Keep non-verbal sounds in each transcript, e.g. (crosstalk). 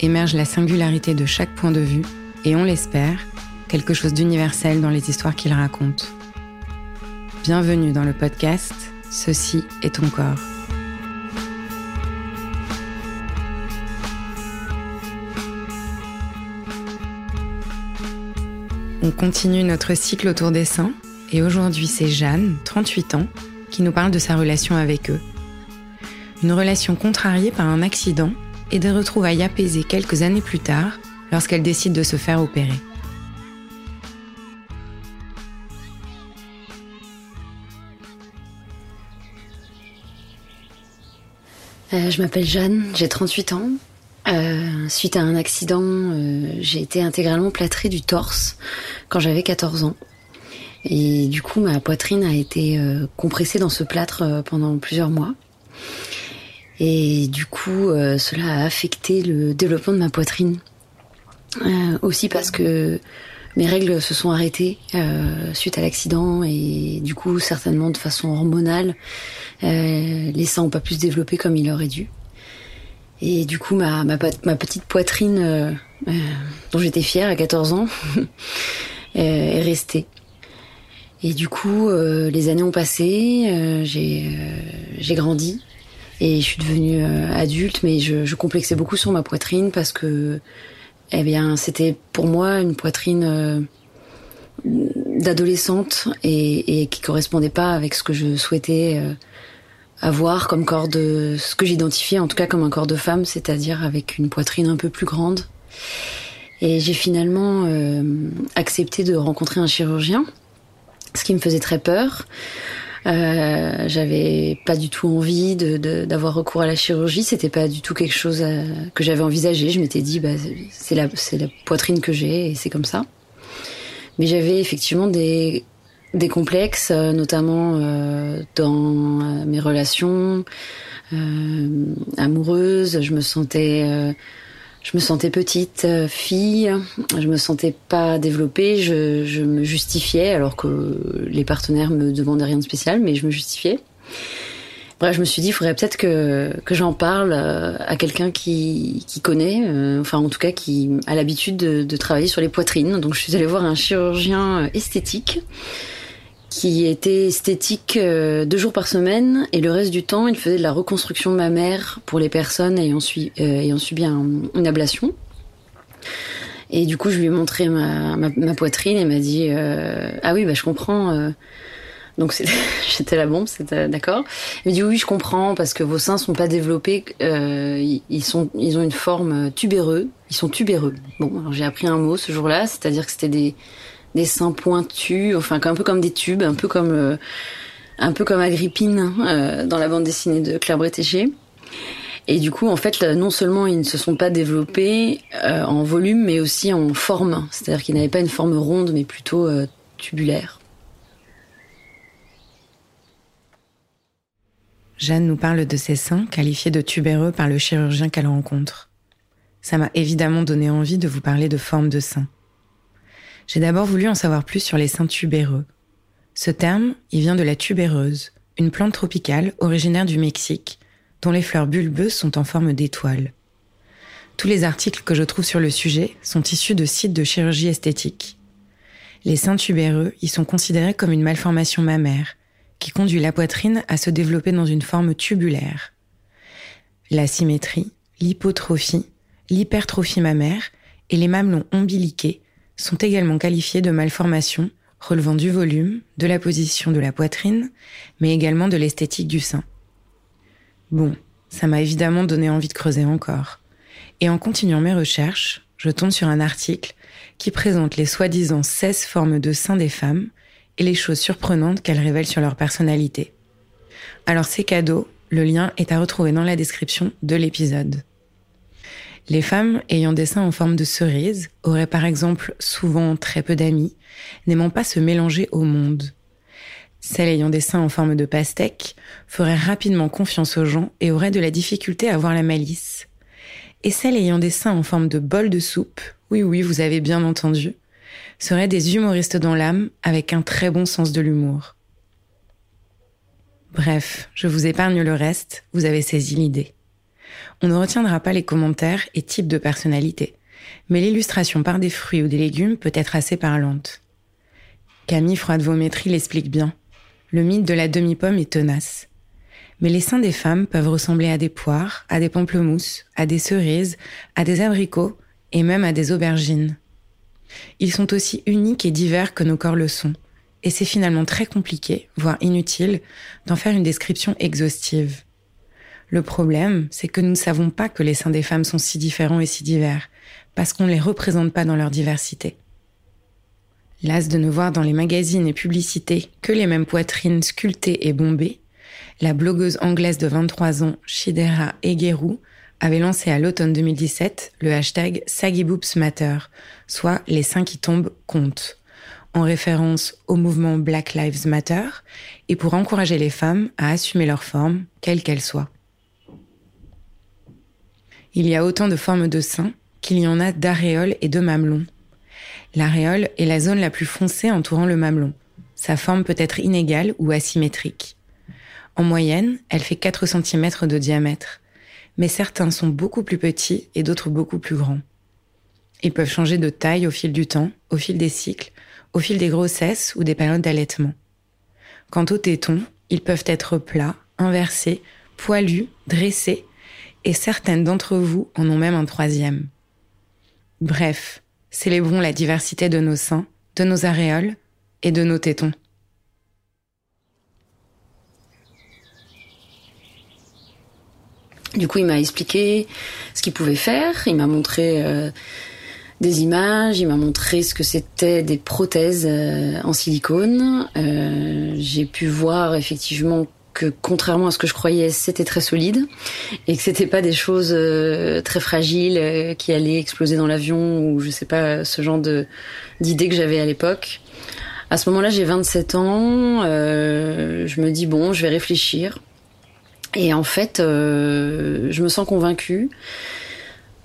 émerge la singularité de chaque point de vue et on l'espère, quelque chose d'universel dans les histoires qu'il raconte. Bienvenue dans le podcast Ceci est ton corps. On continue notre cycle autour des seins et aujourd'hui c'est Jeanne, 38 ans, qui nous parle de sa relation avec eux. Une relation contrariée par un accident et de retrouvailles apaisées quelques années plus tard lorsqu'elle décide de se faire opérer. Euh, je m'appelle Jeanne, j'ai 38 ans. Euh, suite à un accident, euh, j'ai été intégralement plâtrée du torse quand j'avais 14 ans. Et du coup, ma poitrine a été compressée dans ce plâtre pendant plusieurs mois. Et du coup, euh, cela a affecté le développement de ma poitrine. Euh, aussi parce que mes règles se sont arrêtées euh, suite à l'accident et du coup certainement de façon hormonale, les seins ont pas pu se développer comme il aurait dû. Et du coup ma, ma, ma petite poitrine dont j'étais fière à 14 ans (laughs) est restée. Et du coup les années ont passé, j'ai grandi et je suis devenue euh, adulte, mais je, je, complexais beaucoup sur ma poitrine parce que, eh bien, c'était pour moi une poitrine euh, d'adolescente et, et, qui correspondait pas avec ce que je souhaitais euh, avoir comme corps de, ce que j'identifiais en tout cas comme un corps de femme, c'est-à-dire avec une poitrine un peu plus grande. Et j'ai finalement euh, accepté de rencontrer un chirurgien, ce qui me faisait très peur. Euh, j'avais pas du tout envie d'avoir de, recours à la chirurgie. C'était pas du tout quelque chose euh, que j'avais envisagé. Je m'étais dit, bah, c'est la, la poitrine que j'ai et c'est comme ça. Mais j'avais effectivement des, des complexes, euh, notamment dans mes relations amoureuses. Je me sentais je me sentais petite euh, fille, je me sentais pas développée, je, je, me justifiais alors que les partenaires me demandaient rien de spécial, mais je me justifiais. Bref, je me suis dit, il faudrait peut-être que, que j'en parle euh, à quelqu'un qui, qui connaît, euh, enfin en tout cas qui a l'habitude de, de, travailler sur les poitrines. Donc je suis allée voir un chirurgien esthétique qui était esthétique euh, deux jours par semaine et le reste du temps, il faisait de la reconstruction mammaire pour les personnes ayant, subi, euh, ayant subi une ablation. Et du coup, je lui ai montré ma, ma, poitrine et m'a dit euh, ah oui bah je comprends. Euh. Donc (laughs) j'étais la bombe, c'était d'accord. Il m'a dit oui je comprends parce que vos seins sont pas développés, euh, ils sont ils ont une forme tubéreux, ils sont tubéreux. Bon alors j'ai appris un mot ce jour-là, c'est-à-dire que c'était des des seins pointus, enfin un peu comme des tubes, un peu comme euh, un peu comme Agrippine euh, dans la bande dessinée de Claire Bretéché. Et du coup, en fait, non seulement ils ne se sont pas développés euh, en volume, mais aussi en forme. C'est-à-dire qu'ils n'avaient pas une forme ronde, mais plutôt tubulaire. Jeanne nous parle de ses seins qualifiés de tubéreux par le chirurgien qu'elle rencontre. Ça m'a évidemment donné envie de vous parler de forme de sein. J'ai d'abord voulu en savoir plus sur les seins tubéreux. Ce terme, il vient de la tubéreuse, une plante tropicale originaire du Mexique, dont les fleurs bulbeuses sont en forme d'étoiles. Tous les articles que je trouve sur le sujet sont issus de sites de chirurgie esthétique. Les seins tubéreux y sont considérés comme une malformation mammaire, qui conduit la poitrine à se développer dans une forme tubulaire. La symétrie, l'hypotrophie, l'hypertrophie mammaire et les mamelons ombiliqués sont également qualifiés de malformations relevant du volume, de la position de la poitrine, mais également de l'esthétique du sein. Bon, ça m'a évidemment donné envie de creuser encore. Et en continuant mes recherches, je tombe sur un article qui présente les soi-disant 16 formes de seins des femmes et les choses surprenantes qu'elles révèlent sur leur personnalité. Alors c'est cadeau, le lien est à retrouver dans la description de l'épisode. Les femmes ayant des seins en forme de cerise auraient par exemple souvent très peu d'amis, n'aimant pas se mélanger au monde. Celles ayant des seins en forme de pastèque feraient rapidement confiance aux gens et auraient de la difficulté à voir la malice. Et celles ayant des seins en forme de bol de soupe, oui oui, vous avez bien entendu, seraient des humoristes dans l'âme avec un très bon sens de l'humour. Bref, je vous épargne le reste, vous avez saisi l'idée. On ne retiendra pas les commentaires et types de personnalité, mais l'illustration par des fruits ou des légumes peut être assez parlante. Camille Froide-Vaumétrie l'explique bien. Le mythe de la demi-pomme est tenace. Mais les seins des femmes peuvent ressembler à des poires, à des pamplemousses, à des cerises, à des abricots et même à des aubergines. Ils sont aussi uniques et divers que nos corps le sont, et c'est finalement très compliqué, voire inutile, d'en faire une description exhaustive. Le problème, c'est que nous ne savons pas que les seins des femmes sont si différents et si divers, parce qu'on ne les représente pas dans leur diversité. Las de ne voir dans les magazines et publicités que les mêmes poitrines sculptées et bombées, la blogueuse anglaise de 23 ans, Shidera Egeru, avait lancé à l'automne 2017 le hashtag Saggy Boobs Matter, soit les seins qui tombent comptent, en référence au mouvement Black Lives Matter et pour encourager les femmes à assumer leur forme, quelle qu'elle soit. Il y a autant de formes de seins qu'il y en a d'aréoles et de mamelons. L'aréole est la zone la plus foncée entourant le mamelon. Sa forme peut être inégale ou asymétrique. En moyenne, elle fait 4 cm de diamètre, mais certains sont beaucoup plus petits et d'autres beaucoup plus grands. Ils peuvent changer de taille au fil du temps, au fil des cycles, au fil des grossesses ou des périodes d'allaitement. Quant aux tétons, ils peuvent être plats, inversés, poilus, dressés et certaines d'entre vous en ont même un troisième. Bref, célébrons la diversité de nos seins, de nos aréoles et de nos tétons. Du coup, il m'a expliqué ce qu'il pouvait faire, il m'a montré euh, des images, il m'a montré ce que c'était des prothèses euh, en silicone. Euh, j'ai pu voir effectivement que contrairement à ce que je croyais, c'était très solide et que c'était pas des choses euh, très fragiles euh, qui allaient exploser dans l'avion ou je sais pas ce genre de d'idées que j'avais à l'époque. À ce moment-là, j'ai 27 ans. Euh, je me dis bon, je vais réfléchir. Et en fait, je me sens convaincue.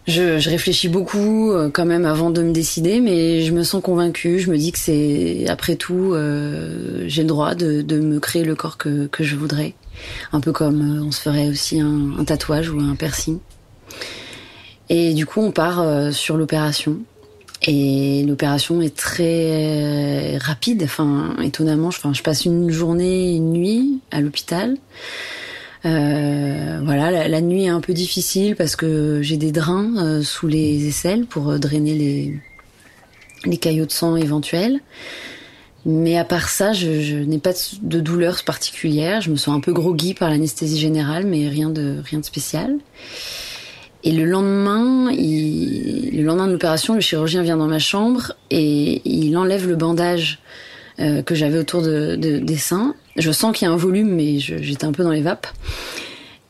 Je, je, réfléchis beaucoup euh, quand même avant de me décider, mais je me sens convaincue. Je me dis que c'est, après tout, euh, j'ai le droit de, de, me créer le corps que, que, je voudrais. Un peu comme euh, on se ferait aussi un, un, tatouage ou un piercing. Et du coup, on part sur l'opération. Et l'opération est très rapide, enfin étonnamment, enfin je passe une journée, une nuit à l'hôpital. Euh, voilà, la, nuit est un peu difficile parce que j'ai des drains euh, sous les aisselles pour euh, drainer les, les caillots de sang éventuels. Mais à part ça, je, je n'ai pas de douleur particulière. Je me sens un peu groggy par l'anesthésie générale, mais rien de rien de spécial. Et le lendemain, il, le lendemain de l'opération, le chirurgien vient dans ma chambre et il enlève le bandage euh, que j'avais autour de, de, des seins je sens qu'il y a un volume, mais j'étais un peu dans les vapes.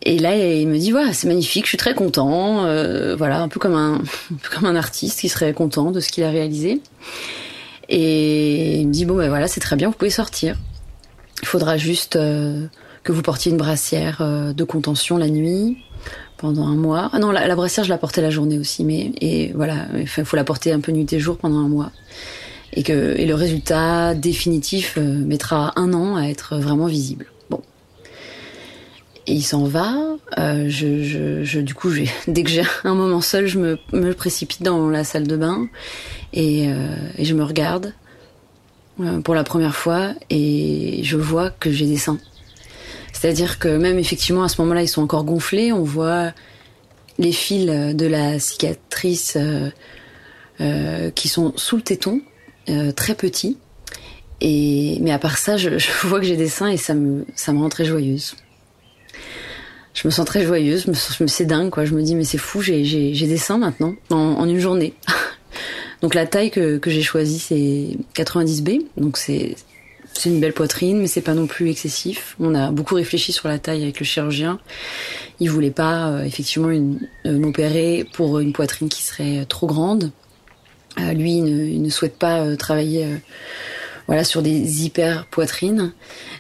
Et là, il me dit voilà, c'est magnifique, je suis très content. Euh, voilà, un peu comme un, (laughs) un peu comme un artiste qui serait content de ce qu'il a réalisé. Et il me dit bon ben voilà, c'est très bien, vous pouvez sortir. Il faudra juste euh, que vous portiez une brassière euh, de contention la nuit pendant un mois. Ah non, la, la, brassière je la portais la journée aussi, mais et voilà, il faut la porter un peu nuit et jour pendant un mois et que et le résultat définitif euh, mettra un an à être vraiment visible. Bon. Et il s'en va. Euh, je, je, je, du coup, (laughs) dès que j'ai un moment seul, je me, me, précipite dans la salle de bain et, euh, et je me regarde euh, pour la première fois et je vois que j'ai des seins. C'est-à-dire que même effectivement à ce moment-là, ils sont encore gonflés. On voit les fils de la cicatrice euh, qui sont sous le téton euh, très petit. Et, mais à part ça, je, (laughs) je vois que j'ai des seins et ça me, ça me rend très joyeuse. Je me sens très joyeuse, je me, c'est dingue quoi. Je me dis mais c'est fou, j'ai, j'ai, j'ai des seins maintenant en, en une journée. (laughs) donc la taille que, que j'ai choisie c'est 90B, donc c'est c'est une belle poitrine, mais c'est pas non plus excessif. On a beaucoup réfléchi sur la taille avec le chirurgien. Il voulait pas euh, effectivement euh, m'opérer pour une poitrine qui serait trop grande. Euh, lui, il ne, il ne, souhaite pas euh, travailler euh, voilà, sur des hyper poitrines.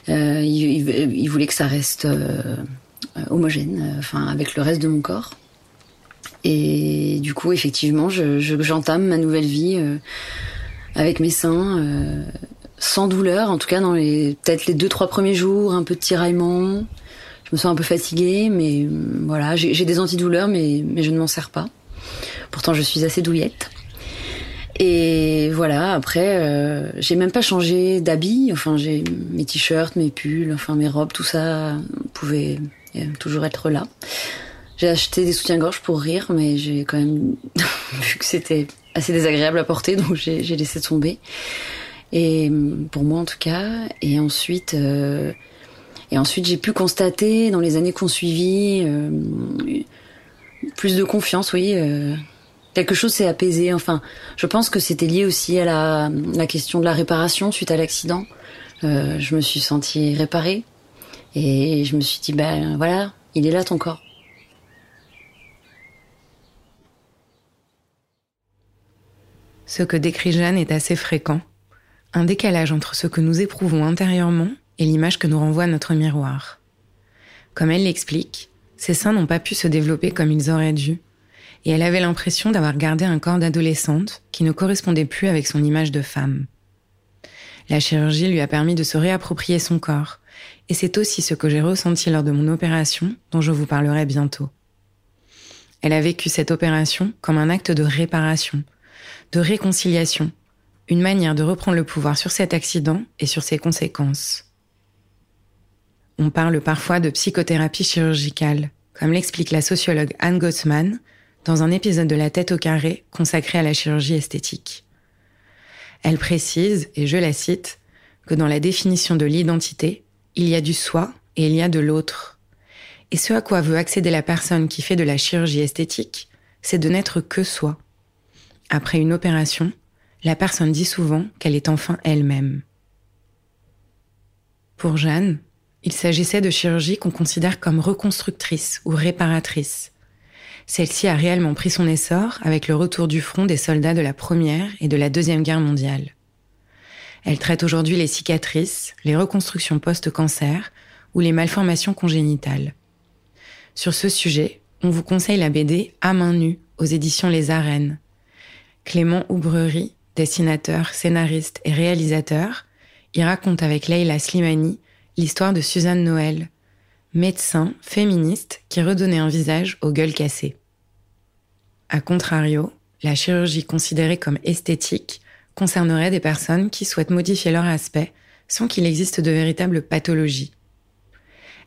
Il, il, il, voulait que ça reste homogène, enfin avec le reste de mon corps. Et du coup, effectivement, j'entame je, j'entame ma nouvelle vie avec mes seins, euh, sans douleur, en tout cas dans les peut-être les deux trois premiers jours, un peu de tiraillement. Je me sens un peu fatiguée, mais voilà, j'ai des antidouleurs, mais mais je ne m'en sers pas. Pourtant, je suis assez douillette. Et voilà, après, euh, j'ai même pas changé d'habit. Enfin, j'ai mes t-shirts, mes pulls, enfin mes robes, tout ça pouvait euh, toujours être là. J'ai acheté des soutiens-gorge pour rire, mais j'ai quand même (laughs) vu que c'était assez désagréable à porter, donc j'ai laissé tomber. Et pour moi en tout cas. Et ensuite, euh, et ensuite j'ai pu constater dans les années qu'on suivi euh, plus de confiance, oui. Euh, quelque chose s'est apaisé. Enfin, je pense que c'était lié aussi à la, question de la réparation suite à l'accident. Euh, je me suis sentie réparée et je me suis dit, ben voilà, il est là ton corps. Ce que décrit Jeanne est assez fréquent. Un décalage entre ce que nous éprouvons intérieurement et l'image que nous renvoie notre miroir. Comme elle l'explique, ces seins n'ont pas pu se développer comme ils auraient dû et elle avait l'impression d'avoir gardé un corps d'adolescente qui ne correspondait plus avec son image de femme. La chirurgie lui a permis de se réapproprier son corps, et c'est aussi ce que j'ai ressenti lors de mon opération dont je vous parlerai bientôt. Elle a vécu cette opération comme un acte de réparation, de réconciliation, une manière de reprendre le pouvoir sur cet accident et sur ses conséquences. On parle parfois de psychothérapie chirurgicale, comme l'explique la sociologue Anne Gottman dans un épisode de La tête au carré consacré à la chirurgie esthétique. Elle précise, et je la cite, que dans la définition de l'identité, il y a du soi et il y a de l'autre. Et ce à quoi veut accéder la personne qui fait de la chirurgie esthétique, c'est de n'être que soi. Après une opération, la personne dit souvent qu'elle est enfin elle-même. Pour Jeanne, il s'agissait de chirurgie qu'on considère comme reconstructrice ou réparatrice, celle-ci a réellement pris son essor avec le retour du front des soldats de la Première et de la Deuxième Guerre mondiale. Elle traite aujourd'hui les cicatrices, les reconstructions post-cancer ou les malformations congénitales. Sur ce sujet, on vous conseille la BD À main nue aux éditions Les Arènes. Clément Oubrerie, dessinateur, scénariste et réalisateur, y raconte avec Leila Slimani l'histoire de Suzanne Noël, médecin, féministe qui redonnait un visage aux gueules cassées. A contrario, la chirurgie considérée comme esthétique concernerait des personnes qui souhaitent modifier leur aspect sans qu'il existe de véritable pathologie.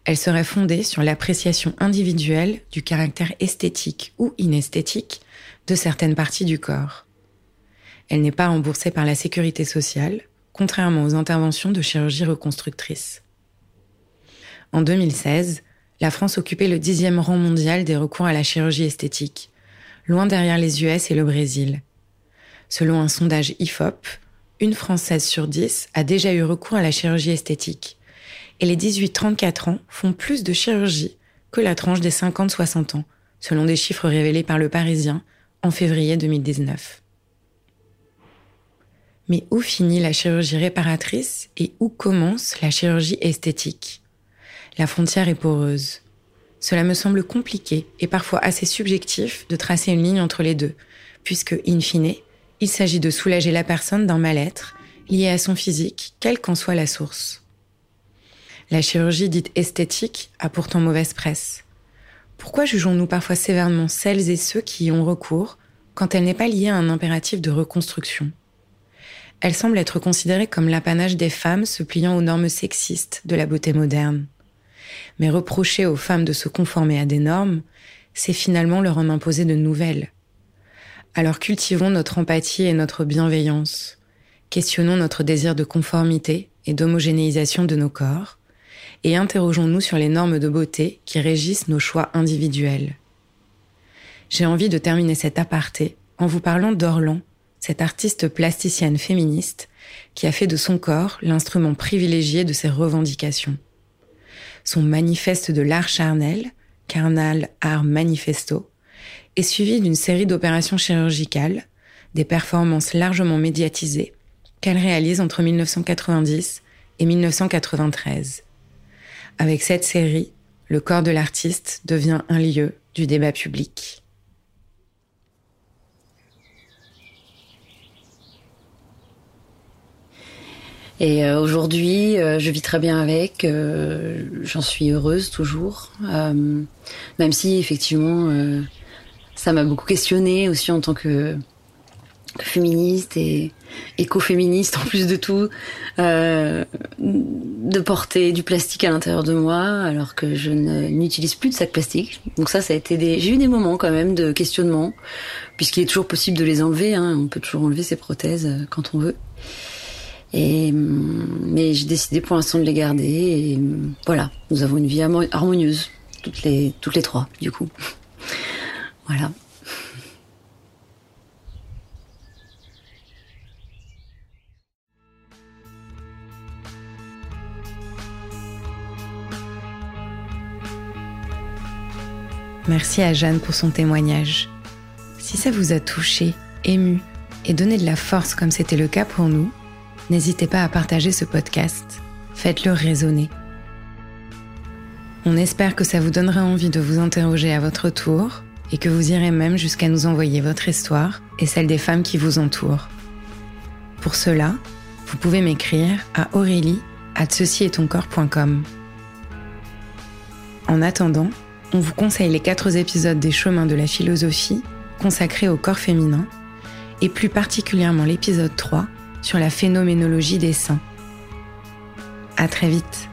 Elle serait fondée sur l'appréciation individuelle du caractère esthétique ou inesthétique de certaines parties du corps. Elle n'est pas remboursée par la sécurité sociale, contrairement aux interventions de chirurgie reconstructrice. En 2016, la France occupait le dixième rang mondial des recours à la chirurgie esthétique, loin derrière les US et le Brésil. Selon un sondage IFOP, une Française sur dix a déjà eu recours à la chirurgie esthétique. Et les 18-34 ans font plus de chirurgie que la tranche des 50-60 ans, selon des chiffres révélés par le Parisien en février 2019. Mais où finit la chirurgie réparatrice et où commence la chirurgie esthétique? La frontière est poreuse. Cela me semble compliqué et parfois assez subjectif de tracer une ligne entre les deux, puisque, in fine, il s'agit de soulager la personne d'un mal-être lié à son physique, quelle qu'en soit la source. La chirurgie dite esthétique a pourtant mauvaise presse. Pourquoi jugeons-nous parfois sévèrement celles et ceux qui y ont recours quand elle n'est pas liée à un impératif de reconstruction? Elle semble être considérée comme l'apanage des femmes se pliant aux normes sexistes de la beauté moderne. Mais reprocher aux femmes de se conformer à des normes, c'est finalement leur en imposer de nouvelles. Alors cultivons notre empathie et notre bienveillance. Questionnons notre désir de conformité et d'homogénéisation de nos corps. Et interrogeons-nous sur les normes de beauté qui régissent nos choix individuels. J'ai envie de terminer cet aparté en vous parlant d'Orlan, cette artiste plasticienne féministe qui a fait de son corps l'instrument privilégié de ses revendications. Son manifeste de l'art charnel, Carnal Art Manifesto, est suivi d'une série d'opérations chirurgicales, des performances largement médiatisées, qu'elle réalise entre 1990 et 1993. Avec cette série, le corps de l'artiste devient un lieu du débat public. Et euh, aujourd'hui, euh, je vis très bien avec. Euh, j'en suis heureuse toujours, même si effectivement ça m'a beaucoup questionné aussi en tant que, féministe et écoféministe en plus de tout, euh, de porter du plastique à l'intérieur de moi alors que je n'utilise plus de sac plastique. Donc ça, ça a été des, j'ai eu des moments quand même de questionnement, puisqu'il est toujours possible de les enlever. Hein. On peut toujours enlever ses prothèses euh, quand on veut. Et mais j'ai décidé pour l'instant de les garder. Et voilà, nous avons une vie harmonieuse toutes les toutes les trois du coup. (laughs) Voilà. Merci à Jeanne pour son témoignage. Si ça vous a touché, ému et donné de la force comme c'était le cas pour nous, n'hésitez pas à partager ce podcast. Faites-le résonner. On espère que ça vous donnera envie de vous interroger à votre tour et que vous irez même jusqu'à nous envoyer votre histoire et celle des femmes qui vous entourent. Pour cela, vous pouvez m'écrire à aurélie at En attendant, on vous conseille les quatre épisodes des Chemins de la philosophie consacrés au corps féminin et plus particulièrement l'épisode 3 sur la phénoménologie des seins. À très vite!